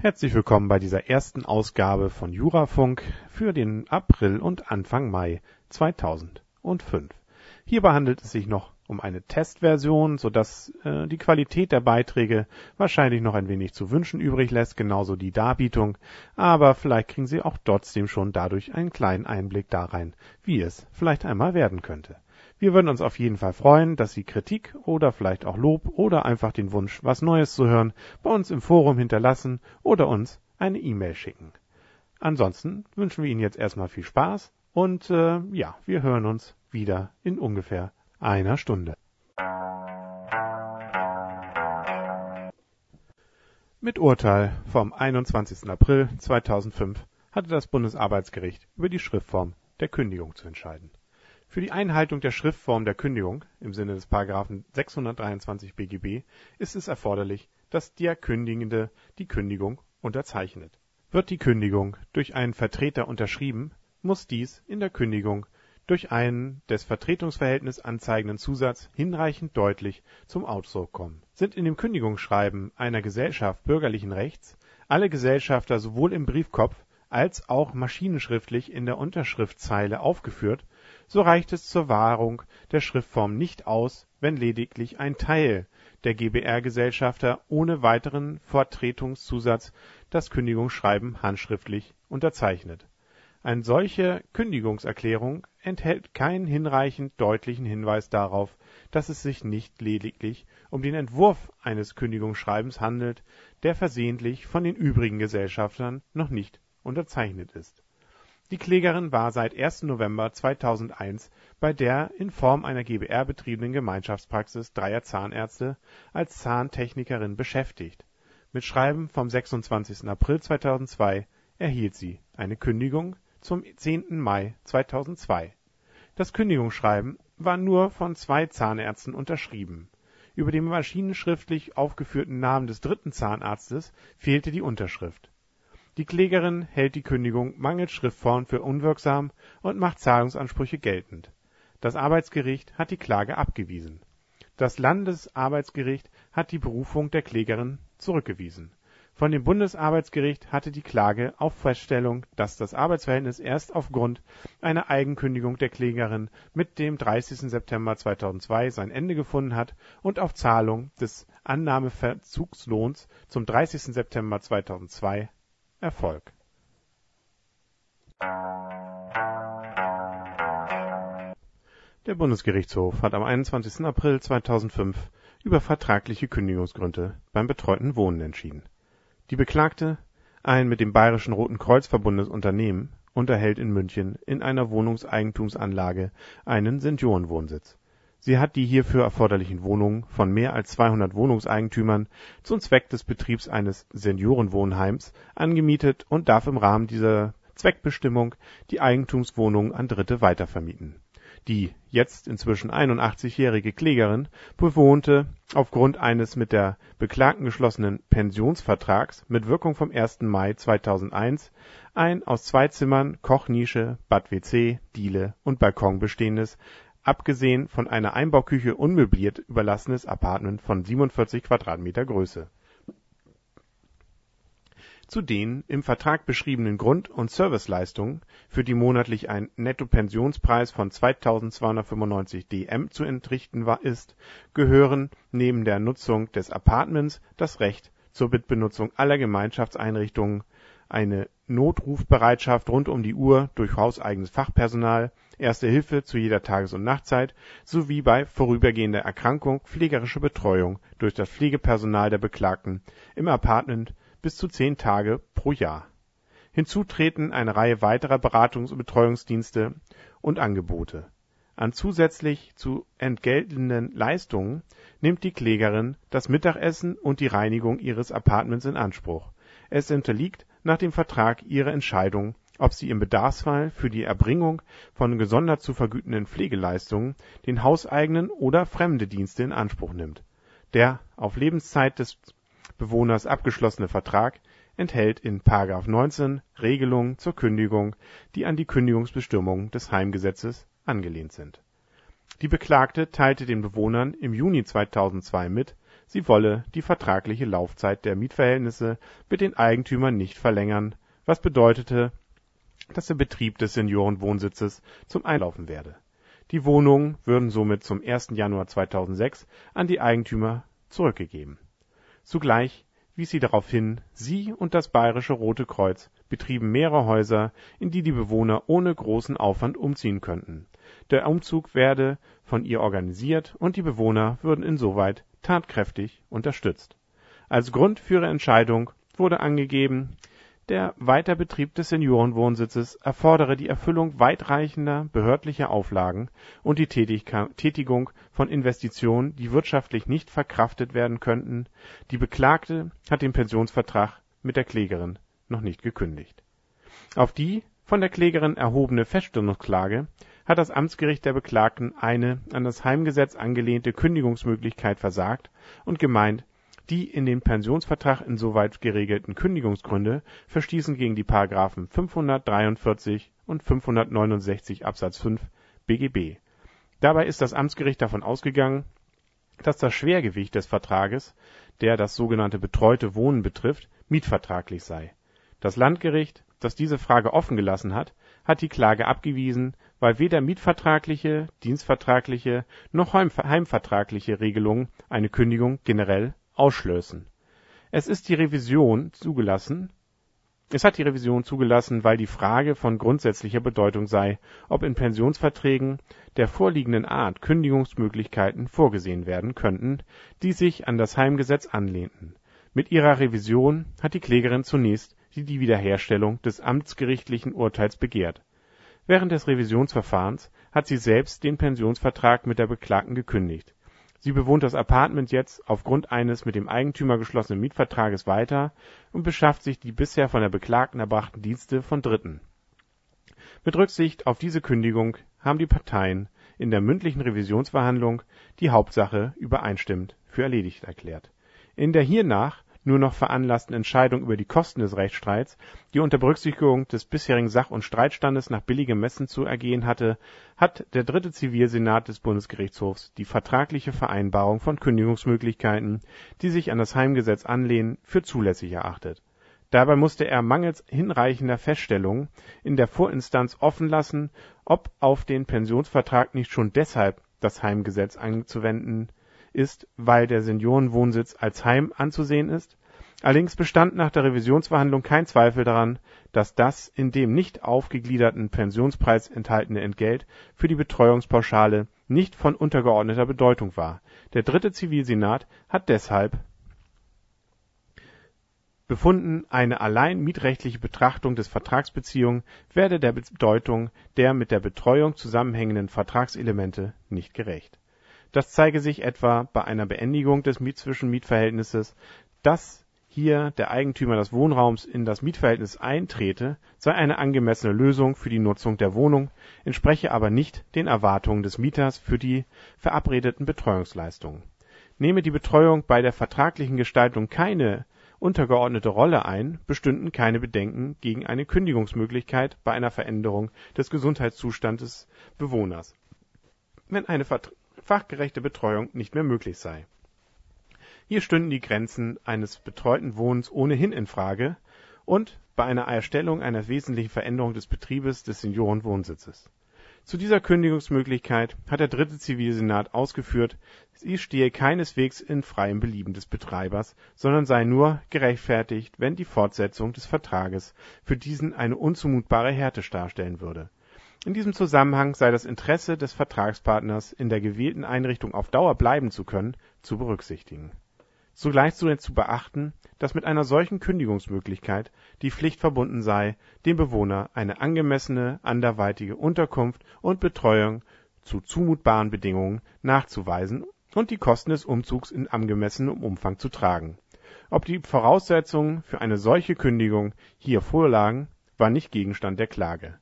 Herzlich willkommen bei dieser ersten Ausgabe von Jurafunk für den April und Anfang Mai 2005. Hierbei handelt es sich noch um eine Testversion, sodass äh, die Qualität der Beiträge wahrscheinlich noch ein wenig zu wünschen übrig lässt, genauso die Darbietung, aber vielleicht kriegen Sie auch trotzdem schon dadurch einen kleinen Einblick da rein, wie es vielleicht einmal werden könnte. Wir würden uns auf jeden Fall freuen, dass Sie Kritik oder vielleicht auch Lob oder einfach den Wunsch, was Neues zu hören, bei uns im Forum hinterlassen oder uns eine E-Mail schicken. Ansonsten wünschen wir Ihnen jetzt erstmal viel Spaß und äh, ja, wir hören uns wieder in ungefähr einer Stunde. Mit Urteil vom 21. April 2005 hatte das Bundesarbeitsgericht über die Schriftform der Kündigung zu entscheiden. Für die Einhaltung der Schriftform der Kündigung im Sinne des § 623 BGB ist es erforderlich, dass der Kündigende die Kündigung unterzeichnet. Wird die Kündigung durch einen Vertreter unterschrieben, muss dies in der Kündigung durch einen des Vertretungsverhältnis anzeigenden Zusatz hinreichend deutlich zum Ausdruck kommen. Sind in dem Kündigungsschreiben einer Gesellschaft bürgerlichen Rechts alle Gesellschafter sowohl im Briefkopf als auch maschinenschriftlich in der Unterschriftszeile aufgeführt so reicht es zur Wahrung der Schriftform nicht aus, wenn lediglich ein Teil der GbR-Gesellschafter ohne weiteren Vertretungszusatz das Kündigungsschreiben handschriftlich unterzeichnet. Eine solche Kündigungserklärung enthält keinen hinreichend deutlichen Hinweis darauf, dass es sich nicht lediglich um den Entwurf eines Kündigungsschreibens handelt, der versehentlich von den übrigen Gesellschaftern noch nicht unterzeichnet ist die Klägerin war seit 1. November 2001 bei der in Form einer GbR betriebenen Gemeinschaftspraxis Dreier Zahnärzte als Zahntechnikerin beschäftigt. Mit Schreiben vom 26. April 2002 erhielt sie eine Kündigung zum 10. Mai 2002. Das Kündigungsschreiben war nur von zwei Zahnärzten unterschrieben. Über dem maschinenschriftlich aufgeführten Namen des dritten Zahnarztes fehlte die Unterschrift die Klägerin hält die Kündigung mangels Schriftform für unwirksam und macht Zahlungsansprüche geltend. Das Arbeitsgericht hat die Klage abgewiesen. Das Landesarbeitsgericht hat die Berufung der Klägerin zurückgewiesen. Von dem Bundesarbeitsgericht hatte die Klage auf Feststellung, dass das Arbeitsverhältnis erst aufgrund einer Eigenkündigung der Klägerin mit dem 30. September 2002 sein Ende gefunden hat und auf Zahlung des Annahmeverzugslohns zum 30. September 2002 Erfolg. Der Bundesgerichtshof hat am 21. April 2005 über vertragliche Kündigungsgründe beim betreuten Wohnen entschieden. Die Beklagte, ein mit dem Bayerischen Roten Kreuz verbundenes Unternehmen, unterhält in München in einer Wohnungseigentumsanlage einen Seniorenwohnsitz Sie hat die hierfür erforderlichen Wohnungen von mehr als 200 Wohnungseigentümern zum Zweck des Betriebs eines Seniorenwohnheims angemietet und darf im Rahmen dieser Zweckbestimmung die Eigentumswohnungen an Dritte weitervermieten. Die jetzt inzwischen 81-jährige Klägerin bewohnte aufgrund eines mit der Beklagten geschlossenen Pensionsvertrags mit Wirkung vom 1. Mai 2001 ein aus zwei Zimmern, Kochnische, Bad-WC, Diele und Balkon bestehendes abgesehen von einer Einbauküche unmöbliert überlassenes Appartement von 47 Quadratmeter Größe. Zu den im Vertrag beschriebenen Grund und Serviceleistungen, für die monatlich ein Nettopensionspreis von 2.295 DM zu entrichten ist, gehören neben der Nutzung des Appartements das Recht zur Mitbenutzung aller Gemeinschaftseinrichtungen, eine Notrufbereitschaft rund um die Uhr durch hauseigenes Fachpersonal Erste Hilfe zu jeder Tages und Nachtzeit sowie bei vorübergehender Erkrankung pflegerische Betreuung durch das Pflegepersonal der Beklagten im Appartement bis zu zehn Tage pro Jahr. Hinzu treten eine Reihe weiterer Beratungs und Betreuungsdienste und Angebote. An zusätzlich zu entgeltenden Leistungen nimmt die Klägerin das Mittagessen und die Reinigung ihres Appartements in Anspruch. Es unterliegt nach dem Vertrag ihrer Entscheidung ob sie im Bedarfsfall für die Erbringung von gesondert zu vergütenden Pflegeleistungen den hauseigenen oder fremde Dienste in Anspruch nimmt. Der auf Lebenszeit des Bewohners abgeschlossene Vertrag enthält in § 19 Regelungen zur Kündigung, die an die Kündigungsbestimmungen des Heimgesetzes angelehnt sind. Die Beklagte teilte den Bewohnern im Juni 2002 mit sie wolle die vertragliche Laufzeit der Mietverhältnisse mit den Eigentümern nicht verlängern, was bedeutete, dass der Betrieb des Seniorenwohnsitzes zum Einlaufen werde. Die Wohnungen würden somit zum 1. Januar 2006 an die Eigentümer zurückgegeben. Zugleich wies sie darauf hin, sie und das Bayerische Rote Kreuz betrieben mehrere Häuser, in die die Bewohner ohne großen Aufwand umziehen könnten. Der Umzug werde von ihr organisiert und die Bewohner würden insoweit tatkräftig unterstützt. Als Grund für ihre Entscheidung wurde angegeben der Weiterbetrieb des Seniorenwohnsitzes erfordere die Erfüllung weitreichender behördlicher Auflagen und die Tätigung von Investitionen, die wirtschaftlich nicht verkraftet werden könnten. Die Beklagte hat den Pensionsvertrag mit der Klägerin noch nicht gekündigt. Auf die von der Klägerin erhobene Feststellungsklage hat das Amtsgericht der Beklagten eine an das Heimgesetz angelehnte Kündigungsmöglichkeit versagt und gemeint die in dem Pensionsvertrag insoweit geregelten Kündigungsgründe verstießen gegen die § 543 und 569 Absatz 5 BGB. Dabei ist das Amtsgericht davon ausgegangen, dass das Schwergewicht des Vertrages, der das sogenannte betreute Wohnen betrifft, mietvertraglich sei. Das Landgericht, das diese Frage offen gelassen hat, hat die Klage abgewiesen, weil weder mietvertragliche, dienstvertragliche noch heimvertragliche Regelungen eine Kündigung generell ausschlössen. Es ist die Revision zugelassen es hat die Revision zugelassen, weil die Frage von grundsätzlicher Bedeutung sei, ob in Pensionsverträgen der vorliegenden Art Kündigungsmöglichkeiten vorgesehen werden könnten, die sich an das Heimgesetz anlehnten. Mit ihrer Revision hat die Klägerin zunächst die Wiederherstellung des amtsgerichtlichen Urteils begehrt. Während des Revisionsverfahrens hat sie selbst den Pensionsvertrag mit der Beklagten gekündigt Sie bewohnt das Appartement jetzt aufgrund eines mit dem Eigentümer geschlossenen Mietvertrages weiter und beschafft sich die bisher von der Beklagten erbrachten Dienste von Dritten. Mit Rücksicht auf diese Kündigung haben die Parteien in der mündlichen Revisionsverhandlung die Hauptsache übereinstimmend für erledigt erklärt. In der hiernach nur noch veranlassten Entscheidung über die Kosten des Rechtsstreits, die unter Berücksichtigung des bisherigen Sach und Streitstandes nach billigem Messen zu ergehen hatte, hat der dritte Zivilsenat des Bundesgerichtshofs die vertragliche Vereinbarung von Kündigungsmöglichkeiten, die sich an das Heimgesetz anlehnen, für zulässig erachtet. Dabei musste er mangels hinreichender Feststellungen in der Vorinstanz offen lassen, ob auf den Pensionsvertrag nicht schon deshalb das Heimgesetz anzuwenden ist, weil der Seniorenwohnsitz als Heim anzusehen ist Allerdings bestand nach der Revisionsverhandlung kein Zweifel daran, dass das in dem nicht aufgegliederten Pensionspreis enthaltene Entgelt für die Betreuungspauschale nicht von untergeordneter Bedeutung war. Der dritte Zivilsenat hat deshalb befunden, eine allein mietrechtliche Betrachtung des Vertragsbeziehungen werde der Bedeutung der mit der Betreuung zusammenhängenden Vertragselemente nicht gerecht. Das zeige sich etwa bei einer Beendigung des Zwischenmietverhältnisses, dass hier der Eigentümer des Wohnraums in das Mietverhältnis eintrete, sei eine angemessene Lösung für die Nutzung der Wohnung, entspreche aber nicht den Erwartungen des Mieters für die verabredeten Betreuungsleistungen. Nehme die Betreuung bei der vertraglichen Gestaltung keine untergeordnete Rolle ein, bestünden keine Bedenken gegen eine Kündigungsmöglichkeit bei einer Veränderung des Gesundheitszustandes des Bewohners, wenn eine fachgerechte Betreuung nicht mehr möglich sei hier stünden die Grenzen eines betreuten Wohnens ohnehin in Frage und bei einer Erstellung einer wesentlichen Veränderung des Betriebes des Seniorenwohnsitzes. Zu dieser Kündigungsmöglichkeit hat der dritte Zivilsenat ausgeführt, sie stehe keineswegs in freiem Belieben des Betreibers, sondern sei nur gerechtfertigt, wenn die Fortsetzung des Vertrages für diesen eine unzumutbare Härte darstellen würde. In diesem Zusammenhang sei das Interesse des Vertragspartners, in der gewählten Einrichtung auf Dauer bleiben zu können, zu berücksichtigen Zugleich zu beachten, dass mit einer solchen Kündigungsmöglichkeit die Pflicht verbunden sei, dem Bewohner eine angemessene anderweitige Unterkunft und Betreuung zu zumutbaren Bedingungen nachzuweisen und die Kosten des Umzugs in angemessenem Umfang zu tragen. Ob die Voraussetzungen für eine solche Kündigung hier vorlagen, war nicht Gegenstand der Klage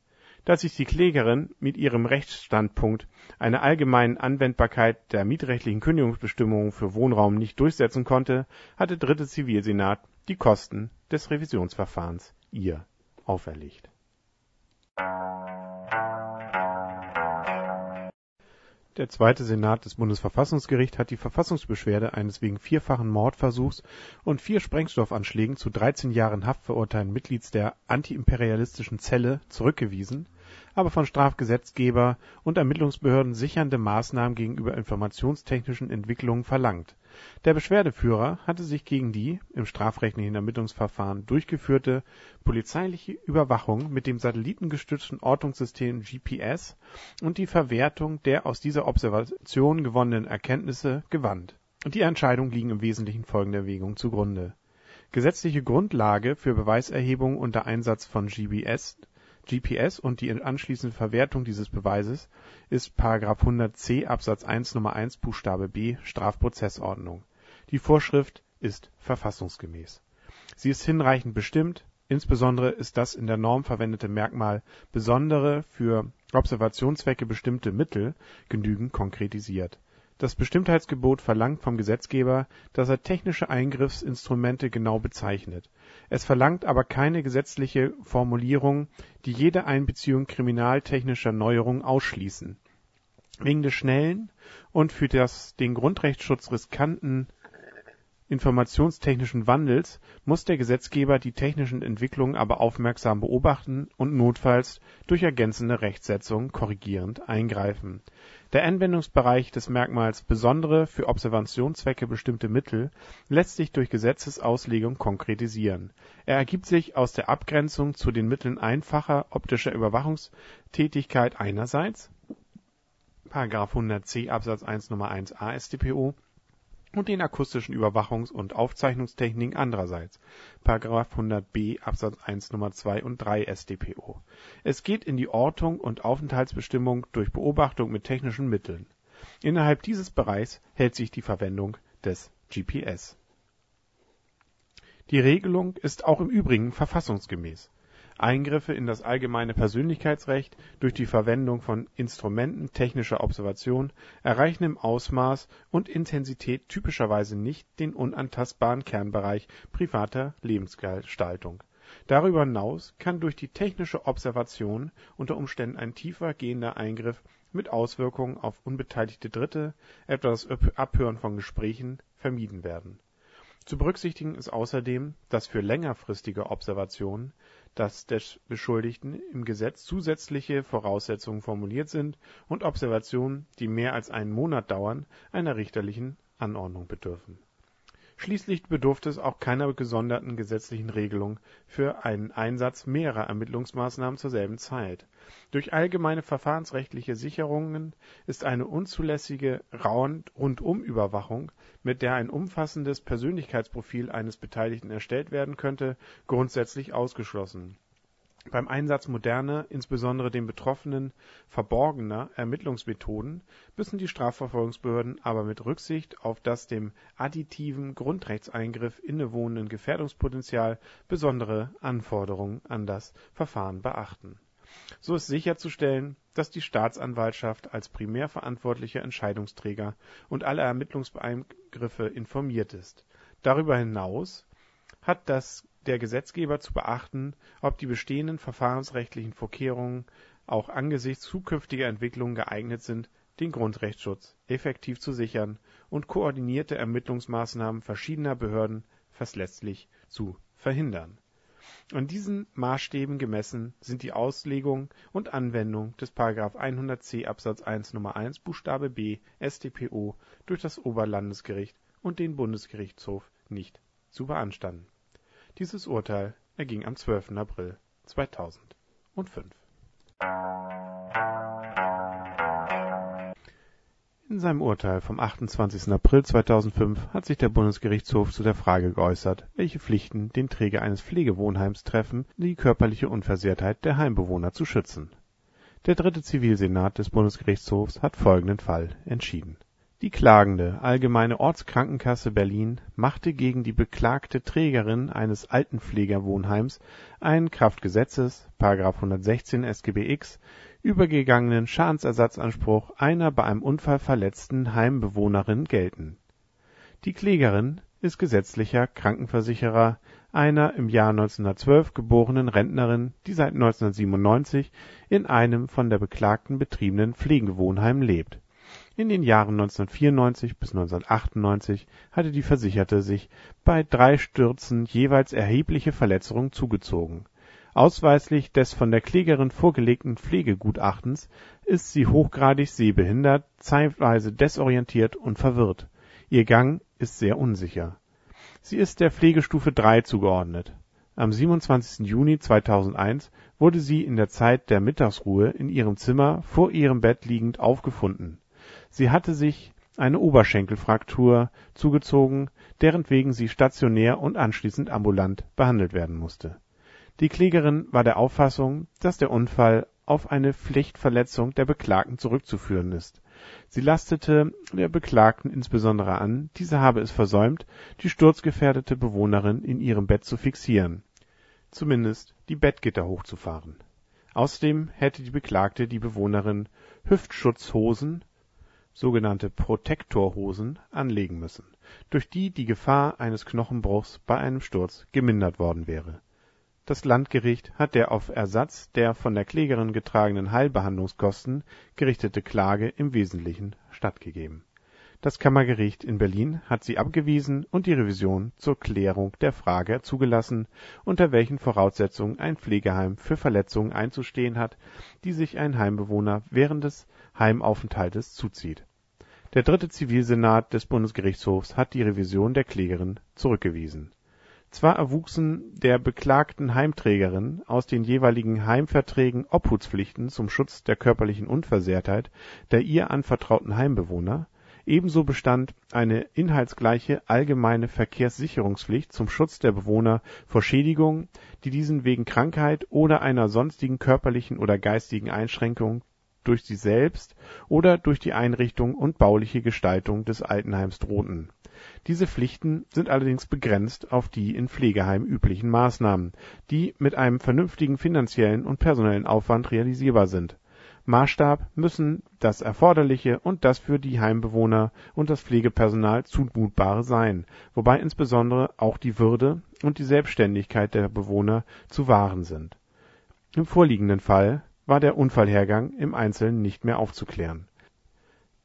dass sich die Klägerin mit ihrem Rechtsstandpunkt einer allgemeinen Anwendbarkeit der mietrechtlichen Kündigungsbestimmungen für Wohnraum nicht durchsetzen konnte, hat der dritte Zivilsenat die Kosten des Revisionsverfahrens ihr auferlegt. Der Zweite Senat des Bundesverfassungsgerichts hat die Verfassungsbeschwerde eines wegen vierfachen Mordversuchs und vier Sprengstoffanschlägen zu 13 Jahren Haft verurteilten Mitglieds der antiimperialistischen Zelle zurückgewiesen, aber von Strafgesetzgeber und Ermittlungsbehörden sichernde Maßnahmen gegenüber informationstechnischen Entwicklungen verlangt der Beschwerdeführer hatte sich gegen die (im strafrechtlichen Ermittlungsverfahren durchgeführte) polizeiliche Überwachung mit dem satellitengestützten Ortungssystem GPS und die Verwertung der aus dieser Observation gewonnenen Erkenntnisse gewandt. Die Entscheidungen liegen im Wesentlichen folgender Erwägungen zugrunde: Gesetzliche Grundlage für Beweiserhebung unter Einsatz von GPS und die anschließende Verwertung dieses Beweises ist § 100c Absatz 1 Nr. 1 Buchstabe b Strafprozessordnung. Die Vorschrift ist verfassungsgemäß. Sie ist hinreichend bestimmt, insbesondere ist das in der Norm verwendete Merkmal „ besondere, für Observationszwecke bestimmte Mittel “genügend konkretisiert das Bestimmtheitsgebot verlangt vom Gesetzgeber, dass er technische Eingriffsinstrumente genau bezeichnet. Es verlangt aber keine gesetzliche Formulierung, die jede Einbeziehung kriminaltechnischer Neuerungen ausschließen. Wegen des schnellen und für den Grundrechtsschutz riskanten informationstechnischen Wandels muss der Gesetzgeber die technischen Entwicklungen aber aufmerksam beobachten und notfalls durch ergänzende Rechtsetzung korrigierend eingreifen. Der Anwendungsbereich des Merkmals „ besondere, für Observationszwecke bestimmte Mittel “lässt sich durch Gesetzesauslegung konkretisieren. Er ergibt sich aus der Abgrenzung zu den Mitteln einfacher optischer Überwachungstätigkeit einerseits (§ 100c Absatz 1 Nr. 1 a StPO und den akustischen Überwachungs und Aufzeichnungstechniken andererseits (§ 100b Absatz 1 Nr. 2 und 3 StPO). Es geht in die Ortung und Aufenthaltsbestimmung durch Beobachtung mit technischen Mitteln. Innerhalb dieses Bereichs hält sich die Verwendung des GPS. Die Regelung ist auch im Übrigen verfassungsgemäß Eingriffe in das allgemeine Persönlichkeitsrecht durch die Verwendung von Instrumenten technischer Observation erreichen im Ausmaß und Intensität typischerweise nicht den unantastbaren Kernbereich privater Lebensgestaltung. Darüber hinaus kann durch die technische Observation unter Umständen ein tiefer gehender Eingriff mit Auswirkungen auf unbeteiligte Dritte, etwa das Abhören von Gesprächen, vermieden werden. Zu berücksichtigen ist außerdem, dass für längerfristige Observationen dass des Beschuldigten im Gesetz zusätzliche Voraussetzungen formuliert sind und Observationen, die mehr als einen Monat dauern, einer richterlichen Anordnung bedürfen. Schließlich bedurfte es auch keiner gesonderten gesetzlichen Regelung für einen Einsatz mehrerer Ermittlungsmaßnahmen zur selben Zeit. Durch allgemeine verfahrensrechtliche Sicherungen ist eine unzulässige Rundumüberwachung, mit der ein umfassendes Persönlichkeitsprofil eines Beteiligten erstellt werden könnte, grundsätzlich ausgeschlossen beim Einsatz moderner, insbesondere den Betroffenen verborgener Ermittlungsmethoden müssen die Strafverfolgungsbehörden aber mit Rücksicht auf das dem additiven Grundrechtseingriff innewohnende Gefährdungspotenzial besondere Anforderungen an das Verfahren beachten. So ist sicherzustellen, dass die Staatsanwaltschaft als primär verantwortlicher Entscheidungsträger und alle Ermittlungseingriffe informiert ist. Darüber hinaus hat das der Gesetzgeber zu beachten, ob die bestehenden verfahrensrechtlichen Vorkehrungen auch angesichts zukünftiger Entwicklungen geeignet sind, den Grundrechtsschutz effektiv zu sichern und koordinierte Ermittlungsmaßnahmen verschiedener Behörden verlässlich zu verhindern. An diesen Maßstäben gemessen sind die Auslegung und Anwendung des § 100c Absatz 1 Nr. 1 Buchstabe b StPO durch das Oberlandesgericht und den Bundesgerichtshof nicht zu beanstanden dieses Urteil erging am 12. April 2005. In seinem Urteil vom 28. April 2005 hat sich der Bundesgerichtshof zu der Frage geäußert, welche Pflichten den Träger eines Pflegewohnheims treffen, die körperliche Unversehrtheit der Heimbewohner zu schützen. Der dritte Zivilsenat des Bundesgerichtshofs hat folgenden Fall entschieden die klagende Allgemeine Ortskrankenkasse Berlin machte gegen die beklagte Trägerin eines Altenpflegerwohnheims einen Kraft Gesetzes § 116 SGB-X übergegangenen Schadensersatzanspruch einer bei einem Unfall verletzten Heimbewohnerin geltend. Die Klägerin ist gesetzlicher Krankenversicherer einer im Jahr 1912 geborenen Rentnerin, die seit 1997 in einem von der Beklagten betriebenen Pflegewohnheim lebt In den Jahren 1994 bis 1998 hatte die Versicherte sich bei drei Stürzen jeweils erhebliche Verletzungen zugezogen. Ausweislich des von der Klägerin vorgelegten Pflegegutachtens ist sie hochgradig sehbehindert, zeitweise desorientiert und verwirrt. Ihr Gang ist sehr unsicher. Sie ist der Pflegestufe III zugeordnet. Am 27. Juni 2001 wurde sie in der Zeit der Mittagsruhe in ihrem Zimmer vor ihrem Bett liegend aufgefunden. Sie hatte sich eine Oberschenkelfraktur zugezogen, derenwegen sie stationär und anschließend ambulant behandelt werden musste. Die Klägerin war der Auffassung, dass der Unfall auf eine Pflichtverletzung der Beklagten zurückzuführen ist. Sie lastete der Beklagten insbesondere an, diese habe es versäumt, die sturzgefährdete Bewohnerin in ihrem Bett zu fixieren, zumindest die Bettgitter hochzufahren. Außerdem hätte die Beklagte die Bewohnerin Hüftschutzhosen sogenannte Protektorhosen anlegen müssen, durch die die Gefahr eines Knochenbruchs bei einem Sturz gemindert worden wäre. Das Landgericht hat der auf Ersatz der von der Klägerin getragenen Heilbehandlungskosten gerichtete Klage im Wesentlichen stattgegeben. Das Kammergericht in Berlin hat sie abgewiesen und die Revision zur Klärung der Frage zugelassen, unter welchen Voraussetzungen ein Pflegeheim für Verletzungen einzustehen hat, die sich ein Heimbewohner während des Heimaufenthaltes zuzieht. Der dritte Zivilsenat des Bundesgerichtshofs hat die Revision der Klägerin zurückgewiesen. Zwar erwuchsen der beklagten Heimträgerin aus den jeweiligen Heimverträgen Obhutspflichten zum Schutz der körperlichen Unversehrtheit der ihr anvertrauten Heimbewohner, ebenso bestand eine inhaltsgleiche allgemeine Verkehrssicherungspflicht zum Schutz der Bewohner vor Schädigungen, die diesen wegen Krankheit oder einer sonstigen körperlichen oder geistigen Einschränkung durch sie selbst oder durch die Einrichtung und bauliche Gestaltung des Altenheims drohten. Diese Pflichten sind allerdings begrenzt auf die in Pflegeheimen üblichen Maßnahmen, die mit einem vernünftigen finanziellen und personellen Aufwand realisierbar sind. Maßstab müssen das Erforderliche und das für die Heimbewohner und das Pflegepersonal Zumutbare sein, wobei insbesondere auch die Würde und die Selbständigkeit der Bewohner zu wahren sind. Im vorliegenden Fall war der Unfallhergang im Einzelnen nicht mehr aufzuklären.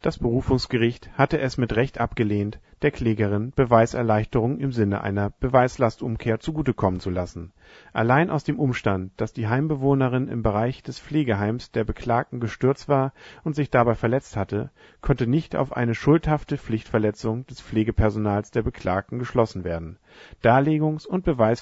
Das Berufungsgericht hatte es mit Recht abgelehnt, der Klägerin Beweiserleichterung im Sinne einer Beweislastumkehr zugutekommen zu lassen. Allein aus dem Umstand, dass die Heimbewohnerin im Bereich des Pflegeheims der Beklagten gestürzt war und sich dabei verletzt hatte, konnte nicht auf eine schuldhafte Pflichtverletzung des Pflegepersonals der Beklagten geschlossen werden. Darlegungs und Beweisführung